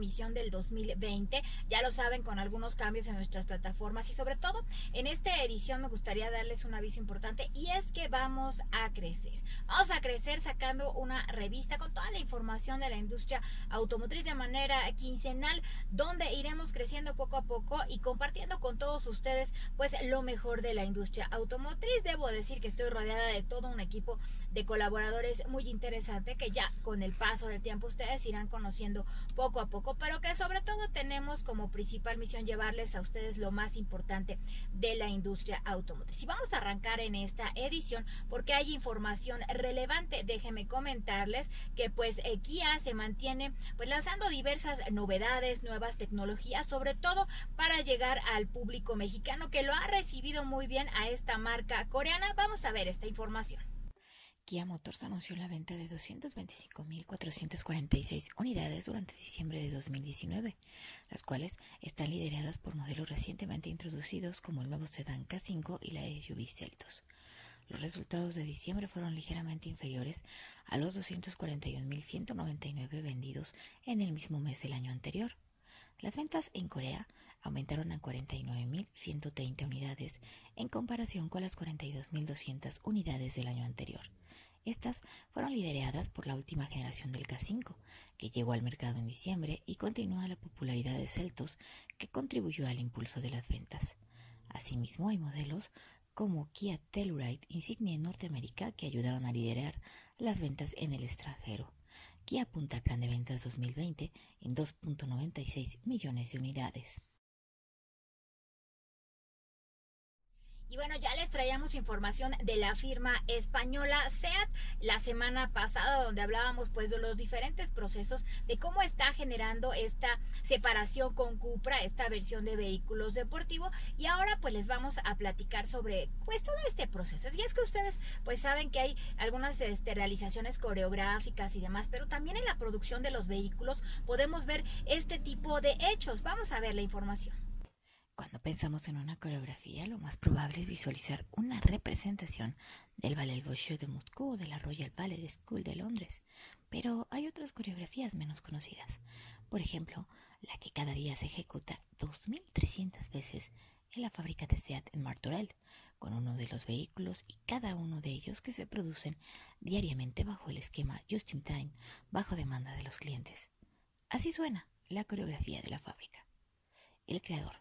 emisión del 2020. Ya lo saben, con algunos cambios en nuestras plataformas y sobre todo en esta edición me gustaría darles un aviso importante y es que vamos a crecer. Vamos a crecer sacando una revista con toda la información de la industria automotriz de manera quincenal, donde iremos creciendo poco a poco y compartiendo con todos ustedes pues lo mejor de la industria automotriz. Debo decir que estoy rodeada de todo un equipo de colaboradores muy interesante que ya con el paso del tiempo ustedes irán conociendo poco a poco, pero que sobre todo tenemos como principal misión llevarles a ustedes lo más importante de la industria automotriz. Y vamos a arrancar en esta edición porque hay información relevante. Déjenme comentarles que pues eh, Kia se mantiene pues lanzando diversas novedades, nuevas tecnologías, sobre todo para llegar al público mexicano que lo ha recibido muy bien a esta marca coreana. Vamos a ver esta información. Kia Motors anunció la venta de 225.446 unidades durante diciembre de 2019, las cuales están lideradas por modelos recientemente introducidos como el nuevo sedán K5 y la SUV Celtos. Los resultados de diciembre fueron ligeramente inferiores a los 241.199 vendidos en el mismo mes del año anterior. Las ventas en Corea aumentaron a 49.130 unidades en comparación con las 42.200 unidades del año anterior. Estas fueron lideradas por la última generación del K5, que llegó al mercado en diciembre y continúa la popularidad de Celtos, que contribuyó al impulso de las ventas. Asimismo, hay modelos como Kia Telluride insignia en Norteamérica que ayudaron a liderar las ventas en el extranjero. Kia apunta al plan de ventas 2020 en 2.96 millones de unidades. Y bueno, ya les traíamos información de la firma española SEAT la semana pasada, donde hablábamos pues de los diferentes procesos, de cómo está generando esta separación con Cupra, esta versión de vehículos deportivos. Y ahora pues les vamos a platicar sobre pues todo este proceso. Y es que ustedes pues saben que hay algunas este, realizaciones coreográficas y demás, pero también en la producción de los vehículos podemos ver este tipo de hechos. Vamos a ver la información. Cuando pensamos en una coreografía, lo más probable es visualizar una representación del Ballet Bolshoi de Moscú o de la Royal Ballet School de Londres. Pero hay otras coreografías menos conocidas. Por ejemplo, la que cada día se ejecuta 2.300 veces en la fábrica de SEAT en Martorell, con uno de los vehículos y cada uno de ellos que se producen diariamente bajo el esquema Just in Time, bajo demanda de los clientes. Así suena la coreografía de la fábrica. El creador,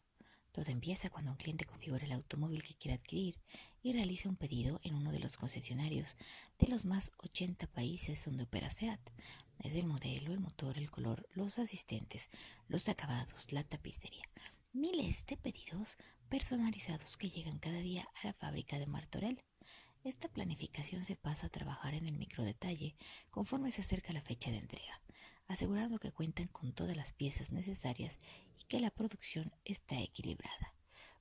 todo empieza cuando un cliente configura el automóvil que quiere adquirir y realiza un pedido en uno de los concesionarios de los más 80 países donde opera SEAT, desde el modelo, el motor, el color, los asistentes, los acabados, la tapicería. Miles de pedidos personalizados que llegan cada día a la fábrica de Martorell. Esta planificación se pasa a trabajar en el microdetalle conforme se acerca la fecha de entrega, asegurando que cuentan con todas las piezas necesarias que la producción está equilibrada.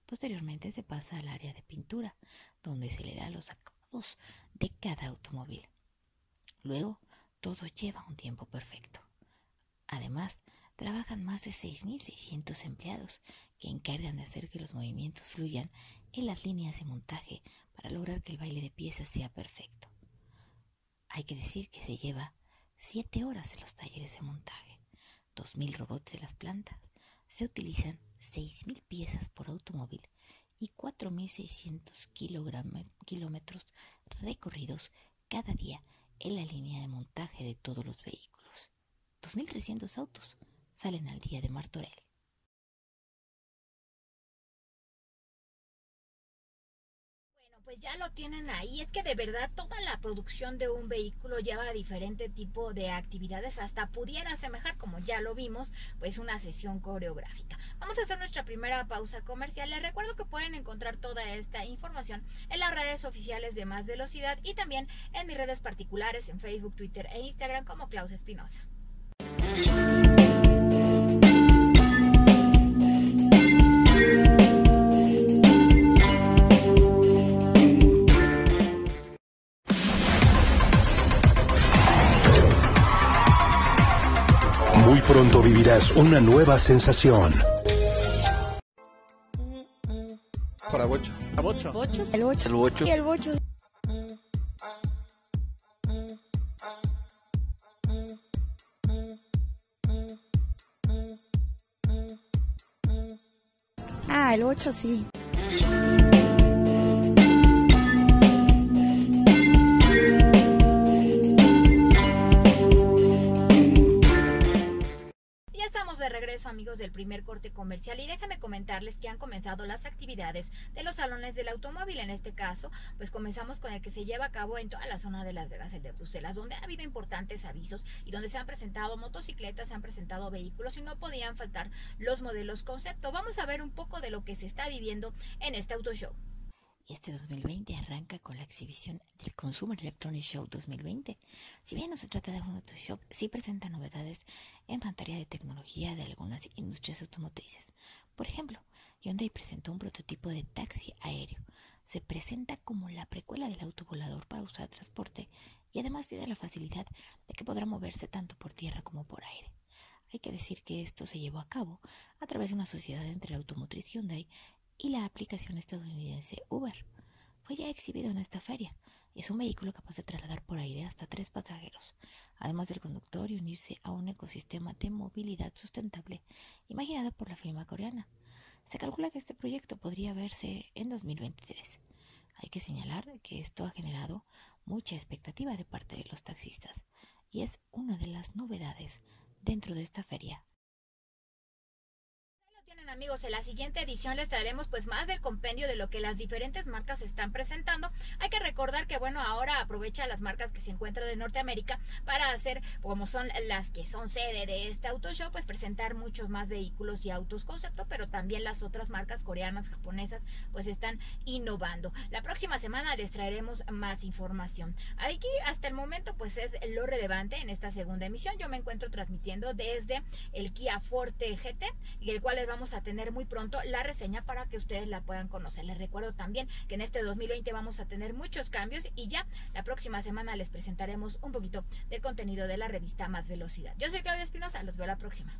Posteriormente se pasa al área de pintura, donde se le da los acabados de cada automóvil. Luego, todo lleva un tiempo perfecto. Además, trabajan más de 6.600 empleados que encargan de hacer que los movimientos fluyan en las líneas de montaje para lograr que el baile de piezas sea perfecto. Hay que decir que se lleva 7 horas en los talleres de montaje, 2.000 robots en las plantas, se utilizan 6.000 piezas por automóvil y 4.600 kilómetros recorridos cada día en la línea de montaje de todos los vehículos. 2.300 autos salen al día de Martorell. Pues ya lo tienen ahí. Es que de verdad toda la producción de un vehículo lleva diferente tipo de actividades. Hasta pudiera asemejar, como ya lo vimos, pues una sesión coreográfica. Vamos a hacer nuestra primera pausa comercial. Les recuerdo que pueden encontrar toda esta información en las redes oficiales de Más Velocidad y también en mis redes particulares en Facebook, Twitter e Instagram como Klaus Espinosa. una nueva sensación. Para bocho. ¿A. El. El el bocho. Ah, el bocho sí. Amigos del primer corte comercial y déjame comentarles que han comenzado las actividades de los salones del automóvil. En este caso, pues comenzamos con el que se lleva a cabo en toda la zona de Las Vegas, el de Bruselas, donde ha habido importantes avisos y donde se han presentado motocicletas, se han presentado vehículos y no podían faltar los modelos concepto. Vamos a ver un poco de lo que se está viviendo en este auto show este 2020 arranca con la exhibición del Consumer Electronic Show 2020. Si bien no se trata de un auto show, sí presenta novedades en materia de tecnología de algunas industrias automotrices. Por ejemplo, Hyundai presentó un prototipo de taxi aéreo. Se presenta como la precuela del auto volador para usar transporte y además tiene la facilidad de que podrá moverse tanto por tierra como por aire. Hay que decir que esto se llevó a cabo a través de una sociedad entre la automotriz Hyundai y la aplicación estadounidense Uber. Fue ya exhibido en esta feria. Es un vehículo capaz de trasladar por aire hasta tres pasajeros, además del conductor y unirse a un ecosistema de movilidad sustentable imaginado por la firma coreana. Se calcula que este proyecto podría verse en 2023. Hay que señalar que esto ha generado mucha expectativa de parte de los taxistas y es una de las novedades dentro de esta feria amigos, en la siguiente edición les traeremos pues más del compendio de lo que las diferentes marcas están presentando. Hay que recordar que bueno, ahora aprovecha las marcas que se encuentran en Norteamérica para hacer, como son las que son sede de este auto show, pues presentar muchos más vehículos y autos concepto, pero también las otras marcas coreanas, japonesas, pues están innovando. La próxima semana les traeremos más información. Aquí hasta el momento pues es lo relevante en esta segunda emisión. Yo me encuentro transmitiendo desde el Kia Forte GT, el cual les vamos a tener muy pronto la reseña para que ustedes la puedan conocer. Les recuerdo también que en este 2020 vamos a tener muchos cambios y ya la próxima semana les presentaremos un poquito del contenido de la revista Más Velocidad. Yo soy Claudia Espinosa, los veo la próxima.